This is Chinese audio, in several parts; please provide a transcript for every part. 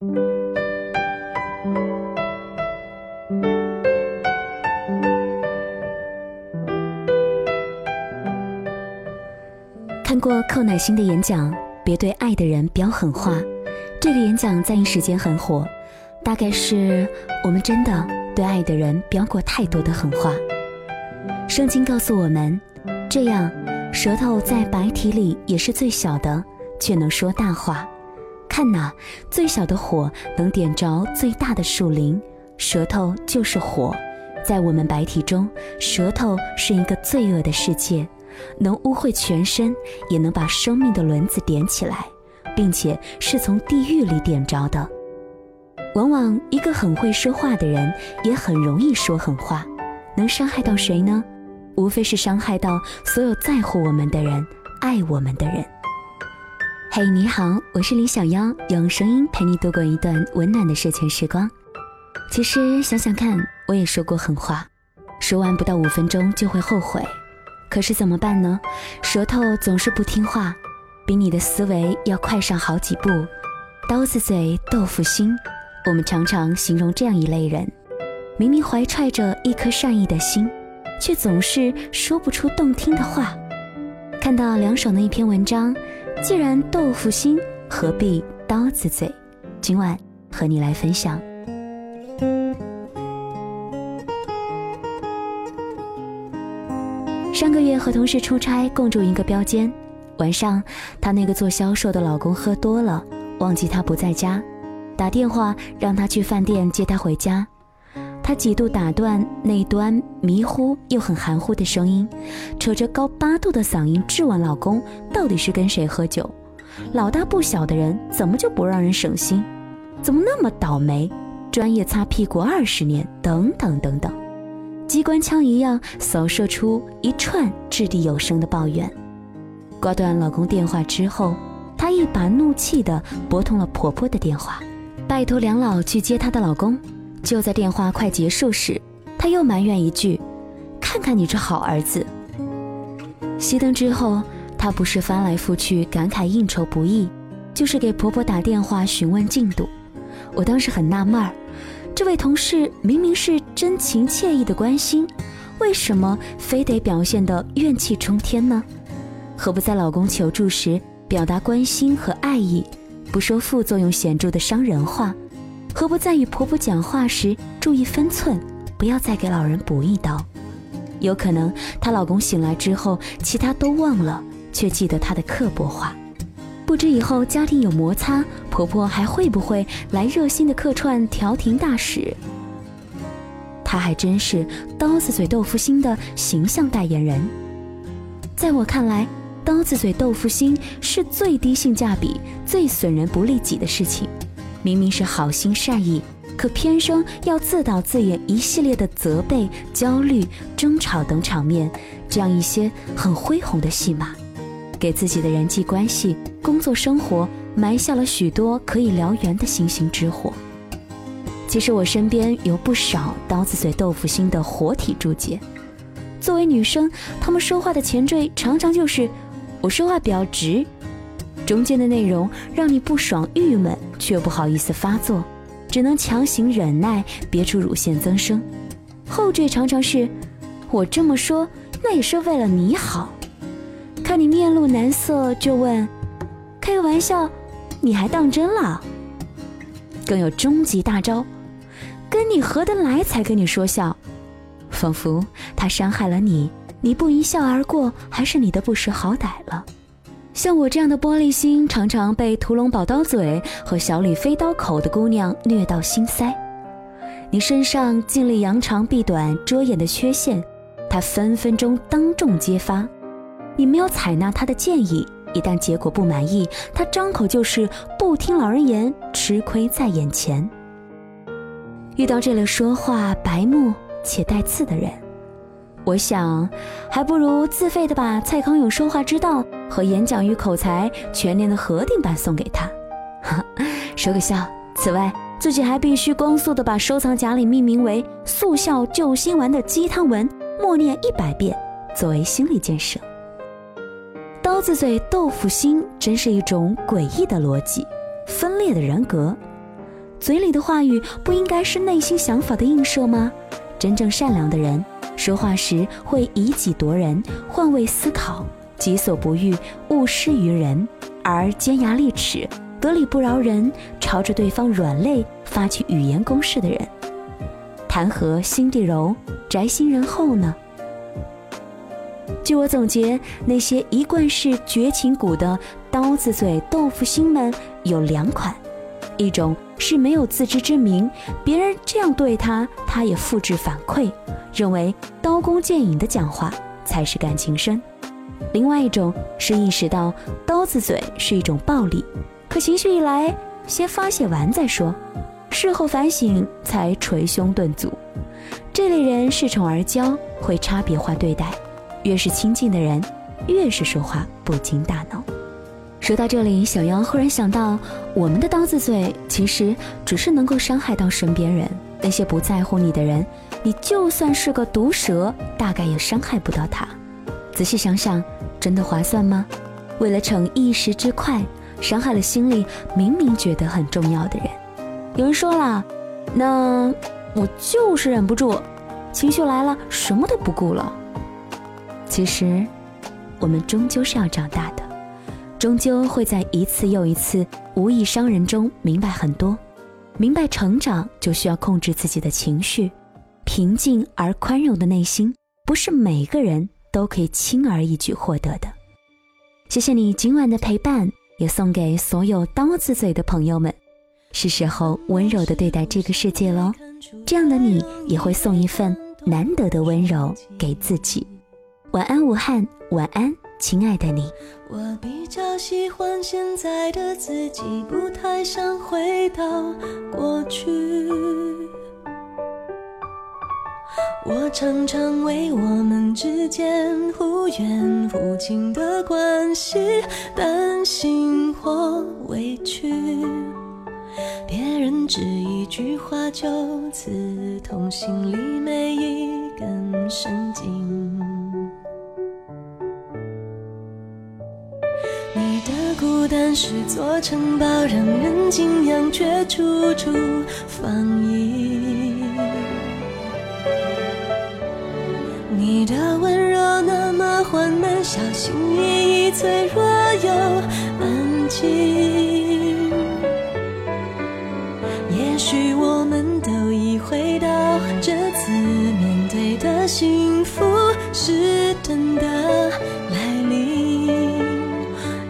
看过寇乃馨的演讲，别对爱的人飙狠话。这个演讲在一时间很火，大概是我们真的对爱的人飙过太多的狠话。圣经告诉我们，这样舌头在白体里也是最小的，却能说大话。看呐，最小的火能点着最大的树林，舌头就是火。在我们白体中，舌头是一个罪恶的世界，能污秽全身，也能把生命的轮子点起来。并且是从地狱里点着的。往往一个很会说话的人，也很容易说狠话，能伤害到谁呢？无非是伤害到所有在乎我们的人、爱我们的人。嘿，你好，我是李小妖，用声音陪你度过一段温暖的睡前时光。其实想想看，我也说过狠话，说完不到五分钟就会后悔。可是怎么办呢？舌头总是不听话。比你的思维要快上好几步，刀子嘴豆腐心，我们常常形容这样一类人：明明怀揣着一颗善意的心，却总是说不出动听的话。看到凉爽的一篇文章，既然豆腐心，何必刀子嘴？今晚和你来分享。上个月和同事出差，共住一个标间。晚上，她那个做销售的老公喝多了，忘记她不在家，打电话让她去饭店接她回家。她几度打断那端迷糊又很含糊的声音，扯着高八度的嗓音质问老公：“到底是跟谁喝酒？老大不小的人怎么就不让人省心？怎么那么倒霉？专业擦屁股二十年，等等等等，机关枪一样扫射出一串掷地有声的抱怨。”挂断老公电话之后，她一把怒气地拨通了婆婆的电话，拜托梁老去接她的老公。就在电话快结束时，她又埋怨一句：“看看你这好儿子。”熄灯之后，她不是翻来覆去感慨应酬不易，就是给婆婆打电话询问进度。我当时很纳闷儿，这位同事明明是真情切意的关心，为什么非得表现得怨气冲天呢？何不在老公求助时表达关心和爱意，不说副作用显著的伤人话？何不在与婆婆讲话时注意分寸，不要再给老人补一刀？有可能她老公醒来之后，其他都忘了，却记得她的刻薄话。不知以后家庭有摩擦，婆婆还会不会来热心的客串调停大使？她还真是刀子嘴豆腐心的形象代言人。在我看来。刀子嘴豆腐心是最低性价比、最损人不利己的事情。明明是好心善意，可偏生要自导自演一系列的责备、焦虑、争吵等场面，这样一些很恢宏的戏码，给自己的人际关系、工作生活埋下了许多可以燎原的星星之火。其实我身边有不少刀子嘴豆腐心的活体注解。作为女生，她们说话的前缀常常就是。我说话比较直，中间的内容让你不爽郁闷，却不好意思发作，只能强行忍耐，憋出乳腺增生。后缀常常是我这么说，那也是为了你好。看你面露难色，就问，开个玩笑，你还当真了？更有终极大招，跟你合得来才跟你说笑，仿佛他伤害了你。你不一笑而过，还是你的不识好歹了。像我这样的玻璃心，常常被屠龙宝刀嘴和小李飞刀口的姑娘虐到心塞。你身上尽力扬长避短、遮掩的缺陷，他分分钟当众揭发。你没有采纳他的建议，一旦结果不满意，他张口就是不听老人言，吃亏在眼前。遇到这类说话白目且带刺的人。我想，还不如自费的把蔡康永说话之道和演讲与口才全年的核定版送给他，说个笑。此外，自己还必须光速的把收藏夹里命名为“速效救心丸”的鸡汤文默念一百遍，作为心理建设。刀子嘴豆腐心，真是一种诡异的逻辑，分裂的人格。嘴里的话语不应该是内心想法的映射吗？真正善良的人，说话时会以己度人，换位思考，己所不欲，勿施于人；而尖牙利齿、得理不饶人，朝着对方软肋发起语言攻势的人，谈何心地柔、宅心仁厚呢？据我总结，那些一贯是绝情谷的刀子嘴豆腐心们有两款：一种是没有自知之明，别人这样对他，他也复制反馈，认为刀光剑影的讲话才是感情深；另外一种是意识到刀子嘴是一种暴力，可情绪一来，先发泄完再说，事后反省才捶胸顿足。这类人恃宠而骄，会差别化对待。越是亲近的人，越是说话不经大脑。说到这里，小妖忽然想到，我们的刀子嘴其实只是能够伤害到身边人。那些不在乎你的人，你就算是个毒蛇，大概也伤害不到他。仔细想想，真的划算吗？为了逞一时之快，伤害了心里明明觉得很重要的人。有人说了，那我就是忍不住，情绪来了，什么都不顾了。其实，我们终究是要长大的，终究会在一次又一次无意伤人中明白很多。明白成长就需要控制自己的情绪，平静而宽容的内心不是每个人都可以轻而易举获得的。谢谢你今晚的陪伴，也送给所有刀子嘴的朋友们。是时候温柔的对待这个世界喽，这样的你也会送一份难得的温柔给自己。晚安，武汉。晚安，亲爱的你。我比较喜欢现在的自己，不太想回到过去。我常常为我们之间忽远忽近的关系担心或委屈，别人只一句话就刺痛心里每一根神经。你的孤单是座城堡，让人敬仰，却处处防御。小心翼翼，脆弱又安静。也许我们都已回到这次面对的幸福是真的来临。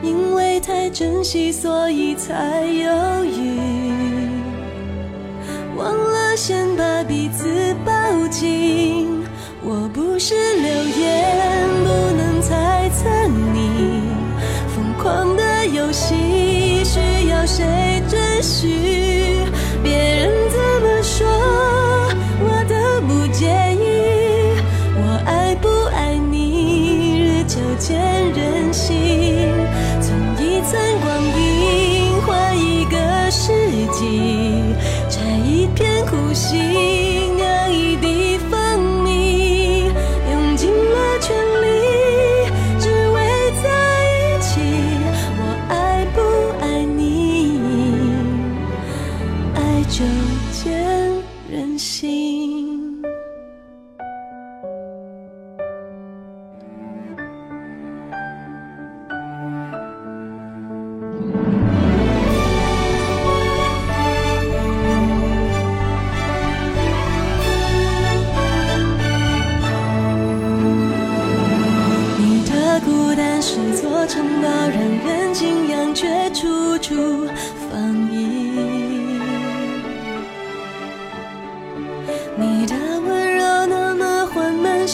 因为太。珍惜，所以才犹豫，忘了先把彼此抱紧。我不是流言，谁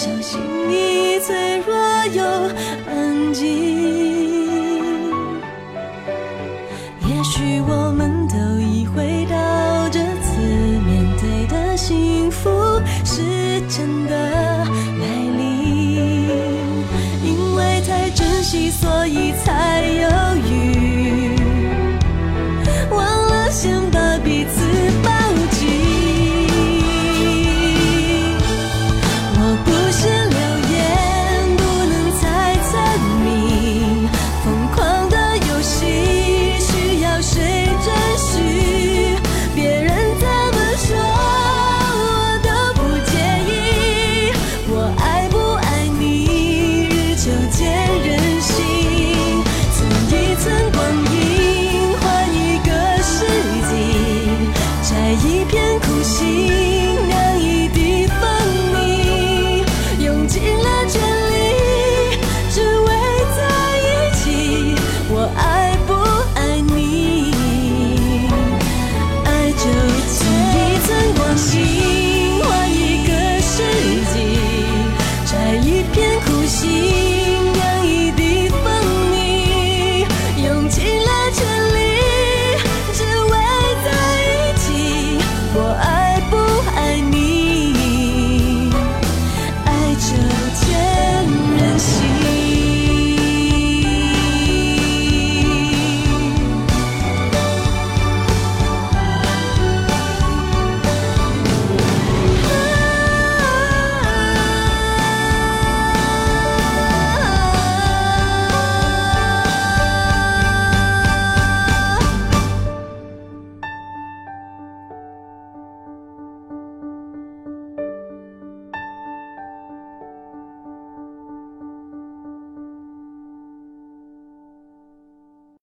小心翼翼，脆弱又安静。也许我们都已回到这次面对的幸福是真的来临，因为太珍惜，所以才。